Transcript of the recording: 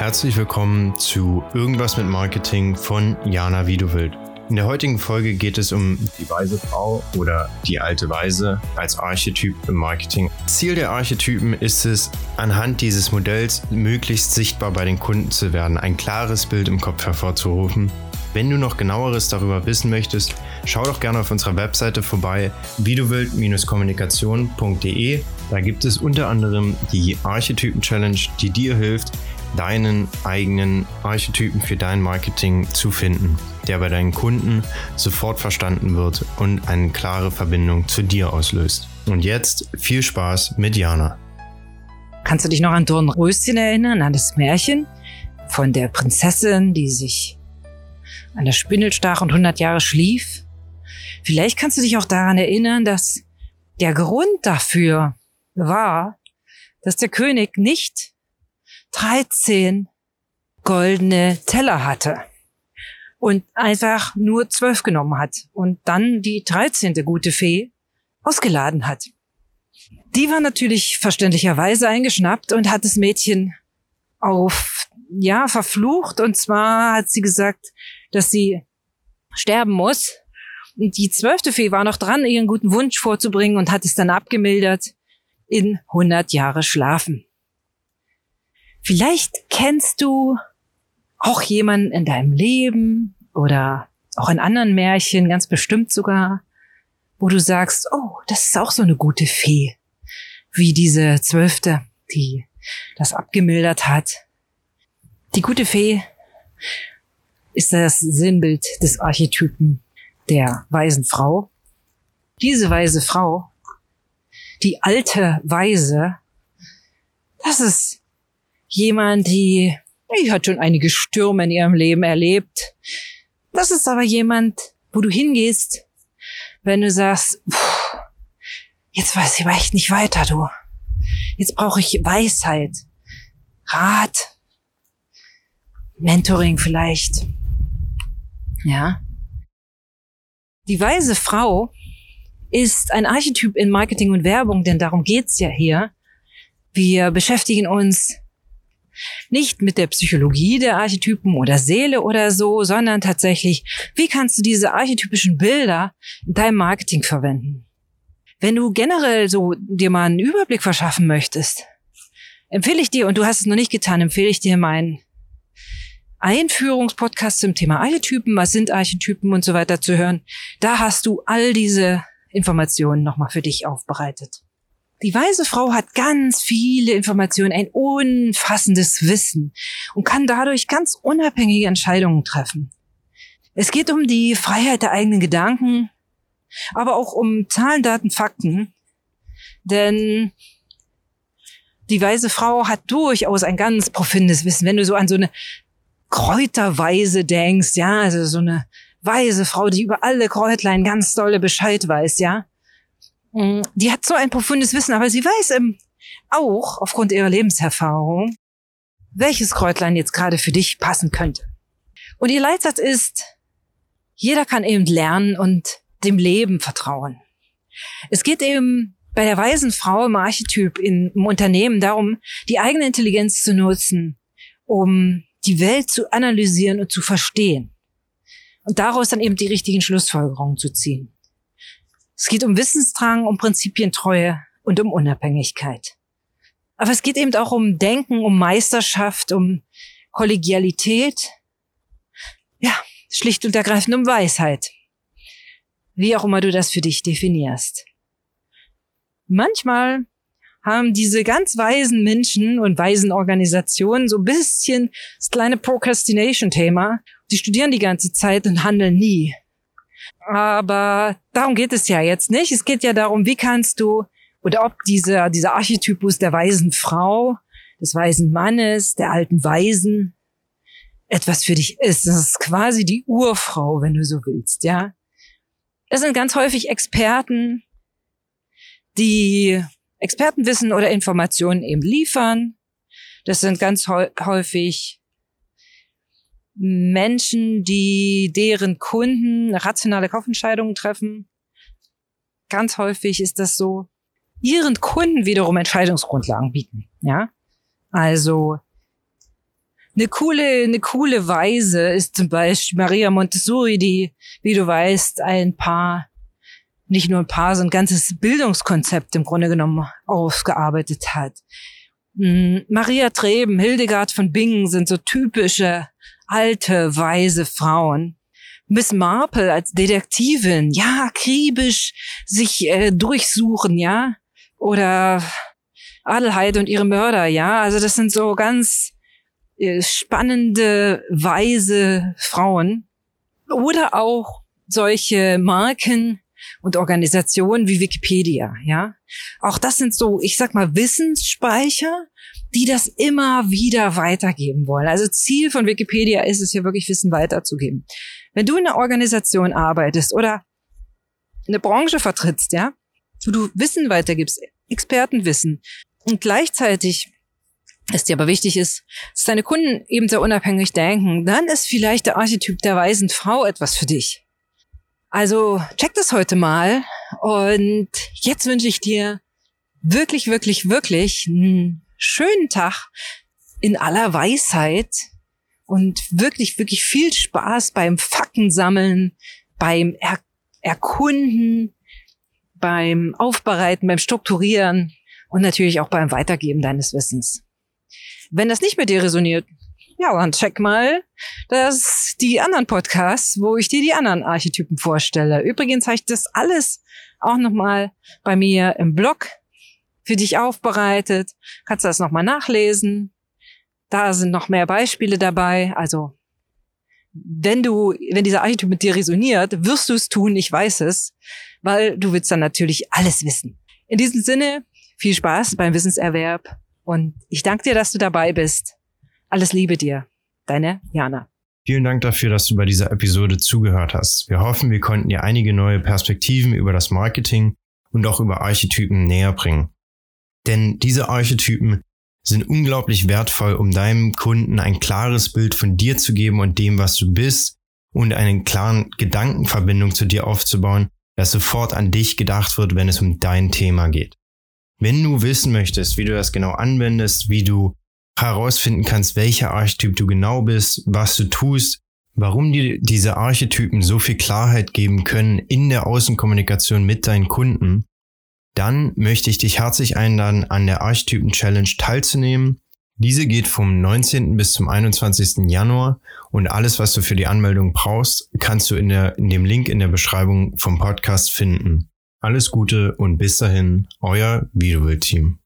Herzlich willkommen zu Irgendwas mit Marketing von Jana Wiedewild. In der heutigen Folge geht es um die weise Frau oder die alte Weise als Archetyp im Marketing. Ziel der Archetypen ist es, anhand dieses Modells möglichst sichtbar bei den Kunden zu werden, ein klares Bild im Kopf hervorzurufen. Wenn du noch genaueres darüber wissen möchtest, schau doch gerne auf unserer Webseite vorbei, wiedewild-kommunikation.de. Da gibt es unter anderem die Archetypen-Challenge, die dir hilft, deinen eigenen Archetypen für dein Marketing zu finden, der bei deinen Kunden sofort verstanden wird und eine klare Verbindung zu dir auslöst. Und jetzt viel Spaß mit Jana. Kannst du dich noch an Dornröschen erinnern, an das Märchen von der Prinzessin, die sich an der Spindel stach und 100 Jahre schlief? Vielleicht kannst du dich auch daran erinnern, dass der Grund dafür war, dass der König nicht 13 goldene Teller hatte und einfach nur zwölf genommen hat und dann die 13. gute Fee ausgeladen hat. Die war natürlich verständlicherweise eingeschnappt und hat das Mädchen auf, ja, verflucht. Und zwar hat sie gesagt, dass sie sterben muss. Und die zwölfte Fee war noch dran, ihren guten Wunsch vorzubringen und hat es dann abgemildert in 100 Jahre schlafen. Vielleicht kennst du auch jemanden in deinem Leben oder auch in anderen Märchen, ganz bestimmt sogar, wo du sagst, oh, das ist auch so eine gute Fee, wie diese Zwölfte, die das abgemildert hat. Die gute Fee ist das Sinnbild des Archetypen der weisen Frau. Diese weise Frau, die alte Weise, das ist jemand, die, die hat schon einige Stürme in ihrem Leben erlebt. Das ist aber jemand, wo du hingehst, wenn du sagst, jetzt weiß ich aber echt nicht weiter, du. Jetzt brauche ich Weisheit, Rat, Mentoring vielleicht. Ja. Die weise Frau ist ein Archetyp in Marketing und Werbung, denn darum geht's ja hier. Wir beschäftigen uns nicht mit der Psychologie der Archetypen oder Seele oder so, sondern tatsächlich, wie kannst du diese archetypischen Bilder in deinem Marketing verwenden? Wenn du generell so dir mal einen Überblick verschaffen möchtest, empfehle ich dir, und du hast es noch nicht getan, empfehle ich dir meinen Einführungspodcast zum Thema Archetypen, was sind Archetypen und so weiter zu hören. Da hast du all diese Informationen nochmal für dich aufbereitet. Die weise Frau hat ganz viele Informationen, ein umfassendes Wissen und kann dadurch ganz unabhängige Entscheidungen treffen. Es geht um die Freiheit der eigenen Gedanken, aber auch um Zahlen, Daten, Fakten. Denn die weise Frau hat durchaus ein ganz profundes Wissen. Wenn du so an so eine Kräuterweise denkst, ja, also so eine weise Frau, die über alle Kräutlein ganz dolle Bescheid weiß, ja, die hat so ein profundes Wissen, aber sie weiß ähm, auch aufgrund ihrer Lebenserfahrung, welches Kräutlein jetzt gerade für dich passen könnte. Und ihr Leitsatz ist, jeder kann eben lernen und dem Leben vertrauen. Es geht eben bei der weisen Frau im Archetyp im Unternehmen darum, die eigene Intelligenz zu nutzen, um die Welt zu analysieren und zu verstehen. Und daraus dann eben die richtigen Schlussfolgerungen zu ziehen. Es geht um Wissensdrang, um Prinzipientreue und um Unabhängigkeit. Aber es geht eben auch um Denken, um Meisterschaft, um Kollegialität. Ja, schlicht und ergreifend um Weisheit. Wie auch immer du das für dich definierst. Manchmal haben diese ganz weisen Menschen und weisen Organisationen so ein bisschen das kleine Procrastination-Thema. Die studieren die ganze Zeit und handeln nie. Aber darum geht es ja jetzt nicht. Es geht ja darum, wie kannst du oder ob dieser, dieser Archetypus der weisen Frau, des weisen Mannes, der alten Weisen etwas für dich ist. Das ist quasi die Urfrau, wenn du so willst, ja. Es sind ganz häufig Experten, die Expertenwissen oder Informationen eben liefern. Das sind ganz häufig Menschen, die deren Kunden rationale Kaufentscheidungen treffen. Ganz häufig ist das so, ihren Kunden wiederum Entscheidungsgrundlagen bieten. Ja, also Eine coole, eine coole Weise ist zum Beispiel Maria Montessori, die, wie du weißt, ein paar, nicht nur ein paar, so ein ganzes Bildungskonzept im Grunde genommen aufgearbeitet hat. Hm, Maria Treben, Hildegard von Bingen sind so typische alte, weise Frauen. Miss Marple als Detektivin, ja, akribisch sich äh, durchsuchen, ja. Oder Adelheid und ihre Mörder, ja. Also das sind so ganz äh, spannende, weise Frauen. Oder auch solche Marken und Organisationen wie Wikipedia, ja. Auch das sind so, ich sag mal, Wissensspeicher, die das immer wieder weitergeben wollen. Also Ziel von Wikipedia ist es ja wirklich Wissen weiterzugeben. Wenn du in einer Organisation arbeitest oder eine Branche vertrittst, ja, wo du Wissen weitergibst, Expertenwissen und gleichzeitig es dir aber wichtig ist, dass deine Kunden eben sehr unabhängig denken, dann ist vielleicht der Archetyp der weisen Frau etwas für dich. Also check das heute mal und jetzt wünsche ich dir wirklich, wirklich, wirklich einen schönen Tag in aller Weisheit und wirklich, wirklich viel Spaß beim Fakten sammeln, beim er Erkunden, beim Aufbereiten, beim Strukturieren und natürlich auch beim Weitergeben deines Wissens. Wenn das nicht mit dir resoniert, ja, dann check mal das, die anderen Podcasts, wo ich dir die anderen Archetypen vorstelle. Übrigens habe ich das alles auch nochmal bei mir im Blog für dich aufbereitet. Kannst du das nochmal nachlesen. Da sind noch mehr Beispiele dabei. Also, wenn du, wenn dieser Archetyp mit dir resoniert, wirst du es tun, ich weiß es, weil du willst dann natürlich alles wissen. In diesem Sinne, viel Spaß beim Wissenserwerb und ich danke dir, dass du dabei bist. Alles Liebe dir. Deine Jana. Vielen Dank dafür, dass du bei dieser Episode zugehört hast. Wir hoffen, wir konnten dir einige neue Perspektiven über das Marketing und auch über Archetypen näher bringen. Denn diese Archetypen sind unglaublich wertvoll, um deinem Kunden ein klares Bild von dir zu geben und dem, was du bist und eine klaren Gedankenverbindung zu dir aufzubauen, dass sofort an dich gedacht wird, wenn es um dein Thema geht. Wenn du wissen möchtest, wie du das genau anwendest, wie du herausfinden kannst, welcher Archetyp du genau bist, was du tust, warum dir diese Archetypen so viel Klarheit geben können in der Außenkommunikation mit deinen Kunden, dann möchte ich dich herzlich einladen, an der Archetypen Challenge teilzunehmen. Diese geht vom 19. bis zum 21. Januar und alles, was du für die Anmeldung brauchst, kannst du in, der, in dem Link in der Beschreibung vom Podcast finden. Alles Gute und bis dahin, euer Videobild-Team.